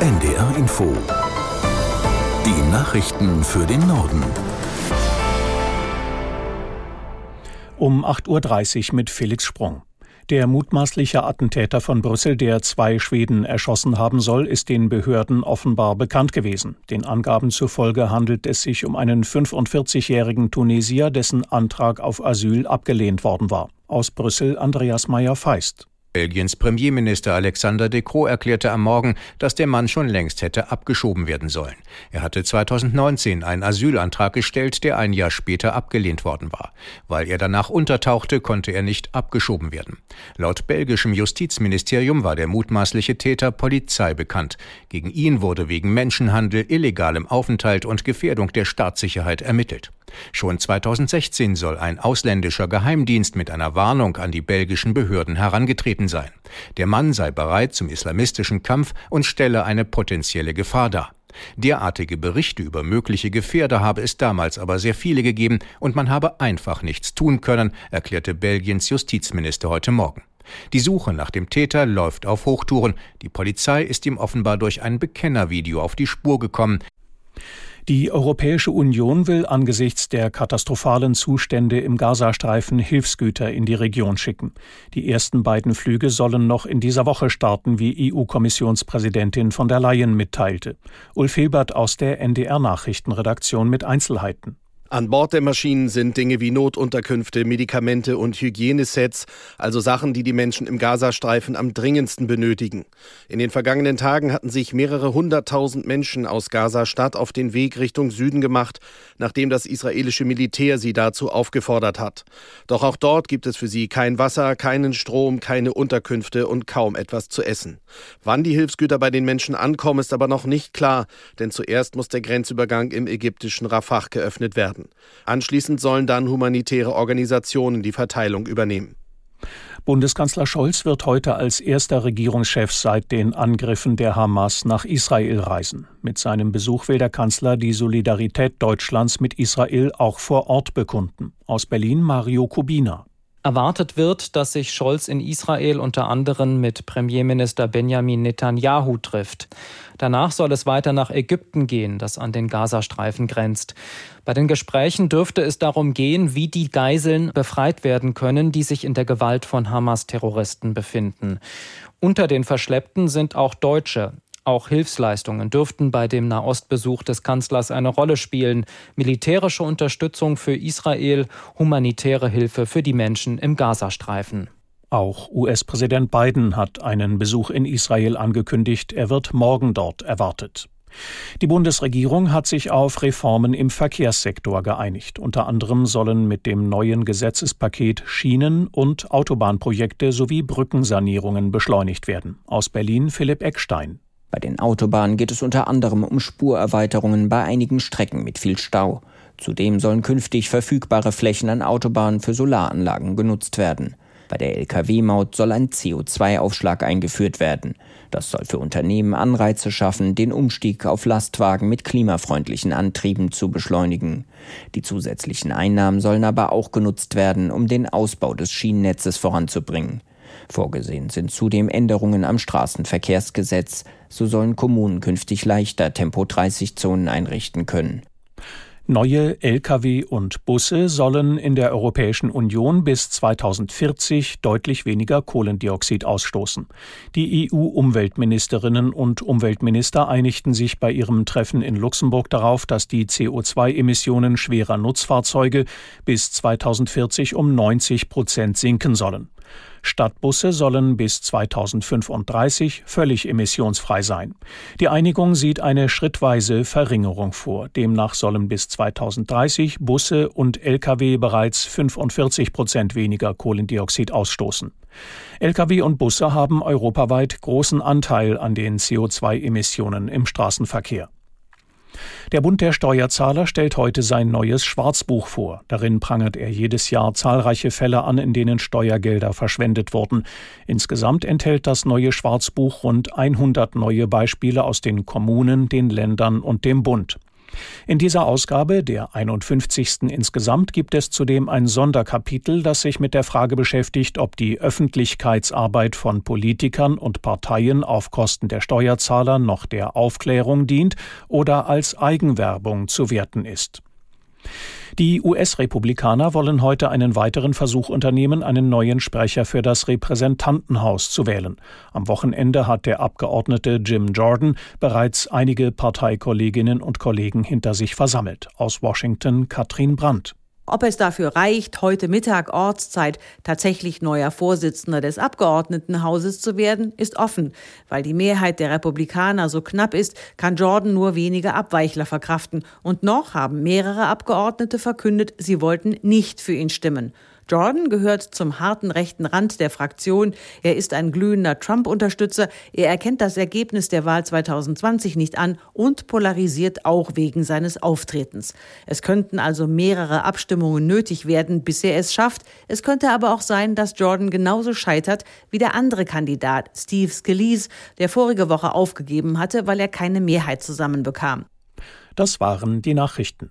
NDR Info. Die Nachrichten für den Norden. Um 8.30 Uhr mit Felix Sprung. Der mutmaßliche Attentäter von Brüssel, der zwei Schweden erschossen haben soll, ist den Behörden offenbar bekannt gewesen. Den Angaben zufolge handelt es sich um einen 45-jährigen Tunesier, dessen Antrag auf Asyl abgelehnt worden war. Aus Brüssel Andreas Meyer-Feist. Belgiens Premierminister Alexander De Croo erklärte am Morgen, dass der Mann schon längst hätte abgeschoben werden sollen. Er hatte 2019 einen Asylantrag gestellt, der ein Jahr später abgelehnt worden war. Weil er danach untertauchte, konnte er nicht abgeschoben werden. Laut belgischem Justizministerium war der mutmaßliche Täter Polizei bekannt. Gegen ihn wurde wegen Menschenhandel, illegalem Aufenthalt und Gefährdung der Staatssicherheit ermittelt. Schon 2016 soll ein ausländischer Geheimdienst mit einer Warnung an die belgischen Behörden herangetreten sein. Der Mann sei bereit zum islamistischen Kampf und stelle eine potenzielle Gefahr dar. Derartige Berichte über mögliche Gefährder habe es damals aber sehr viele gegeben und man habe einfach nichts tun können, erklärte Belgiens Justizminister heute Morgen. Die Suche nach dem Täter läuft auf Hochtouren. Die Polizei ist ihm offenbar durch ein Bekennervideo auf die Spur gekommen. Die Europäische Union will angesichts der katastrophalen Zustände im Gazastreifen Hilfsgüter in die Region schicken. Die ersten beiden Flüge sollen noch in dieser Woche starten, wie EU-Kommissionspräsidentin von der Leyen mitteilte. Ulf Hilbert aus der NDR Nachrichtenredaktion mit Einzelheiten. An Bord der Maschinen sind Dinge wie Notunterkünfte, Medikamente und Hygienesets, also Sachen, die die Menschen im Gazastreifen am dringendsten benötigen. In den vergangenen Tagen hatten sich mehrere hunderttausend Menschen aus Gaza-Stadt auf den Weg Richtung Süden gemacht, nachdem das israelische Militär sie dazu aufgefordert hat. Doch auch dort gibt es für sie kein Wasser, keinen Strom, keine Unterkünfte und kaum etwas zu essen. Wann die Hilfsgüter bei den Menschen ankommen, ist aber noch nicht klar, denn zuerst muss der Grenzübergang im ägyptischen Rafah geöffnet werden werden. Anschließend sollen dann humanitäre Organisationen die Verteilung übernehmen. Bundeskanzler Scholz wird heute als erster Regierungschef seit den Angriffen der Hamas nach Israel reisen. Mit seinem Besuch will der Kanzler die Solidarität Deutschlands mit Israel auch vor Ort bekunden. Aus Berlin Mario Kubina. Erwartet wird, dass sich Scholz in Israel unter anderem mit Premierminister Benjamin Netanyahu trifft. Danach soll es weiter nach Ägypten gehen, das an den Gazastreifen grenzt. Bei den Gesprächen dürfte es darum gehen, wie die Geiseln befreit werden können, die sich in der Gewalt von Hamas-Terroristen befinden. Unter den Verschleppten sind auch Deutsche. Auch Hilfsleistungen dürften bei dem Nahostbesuch des Kanzlers eine Rolle spielen. Militärische Unterstützung für Israel, humanitäre Hilfe für die Menschen im Gazastreifen. Auch US-Präsident Biden hat einen Besuch in Israel angekündigt. Er wird morgen dort erwartet. Die Bundesregierung hat sich auf Reformen im Verkehrssektor geeinigt. Unter anderem sollen mit dem neuen Gesetzespaket Schienen- und Autobahnprojekte sowie Brückensanierungen beschleunigt werden. Aus Berlin Philipp Eckstein. Bei den Autobahnen geht es unter anderem um Spurerweiterungen bei einigen Strecken mit viel Stau. Zudem sollen künftig verfügbare Flächen an Autobahnen für Solaranlagen genutzt werden. Bei der Lkw-Maut soll ein CO2-Aufschlag eingeführt werden. Das soll für Unternehmen Anreize schaffen, den Umstieg auf Lastwagen mit klimafreundlichen Antrieben zu beschleunigen. Die zusätzlichen Einnahmen sollen aber auch genutzt werden, um den Ausbau des Schienennetzes voranzubringen. Vorgesehen sind zudem Änderungen am Straßenverkehrsgesetz. So sollen Kommunen künftig leichter Tempo-30-Zonen einrichten können. Neue Lkw und Busse sollen in der Europäischen Union bis 2040 deutlich weniger Kohlendioxid ausstoßen. Die EU-Umweltministerinnen und Umweltminister einigten sich bei ihrem Treffen in Luxemburg darauf, dass die CO2-Emissionen schwerer Nutzfahrzeuge bis 2040 um 90 Prozent sinken sollen. Stadtbusse sollen bis 2035 völlig emissionsfrei sein. Die Einigung sieht eine schrittweise Verringerung vor. Demnach sollen bis 2030 Busse und Lkw bereits 45 Prozent weniger Kohlendioxid ausstoßen. Lkw und Busse haben europaweit großen Anteil an den CO2-Emissionen im Straßenverkehr. Der Bund der Steuerzahler stellt heute sein neues Schwarzbuch vor. Darin prangert er jedes Jahr zahlreiche Fälle an, in denen Steuergelder verschwendet wurden. Insgesamt enthält das neue Schwarzbuch rund 100 neue Beispiele aus den Kommunen, den Ländern und dem Bund. In dieser Ausgabe, der 51. insgesamt, gibt es zudem ein Sonderkapitel, das sich mit der Frage beschäftigt, ob die Öffentlichkeitsarbeit von Politikern und Parteien auf Kosten der Steuerzahler noch der Aufklärung dient oder als Eigenwerbung zu werten ist. Die US-Republikaner wollen heute einen weiteren Versuch unternehmen, einen neuen Sprecher für das Repräsentantenhaus zu wählen. Am Wochenende hat der Abgeordnete Jim Jordan bereits einige Parteikolleginnen und Kollegen hinter sich versammelt. Aus Washington Katrin Brandt. Ob es dafür reicht, heute Mittag Ortszeit tatsächlich neuer Vorsitzender des Abgeordnetenhauses zu werden, ist offen. Weil die Mehrheit der Republikaner so knapp ist, kann Jordan nur wenige Abweichler verkraften. Und noch haben mehrere Abgeordnete verkündet, sie wollten nicht für ihn stimmen. Jordan gehört zum harten rechten Rand der Fraktion. Er ist ein glühender Trump-Unterstützer. Er erkennt das Ergebnis der Wahl 2020 nicht an und polarisiert auch wegen seines Auftretens. Es könnten also mehrere Abstimmungen nötig werden, bis er es schafft. Es könnte aber auch sein, dass Jordan genauso scheitert wie der andere Kandidat, Steve Scalise, der vorige Woche aufgegeben hatte, weil er keine Mehrheit zusammenbekam. Das waren die Nachrichten.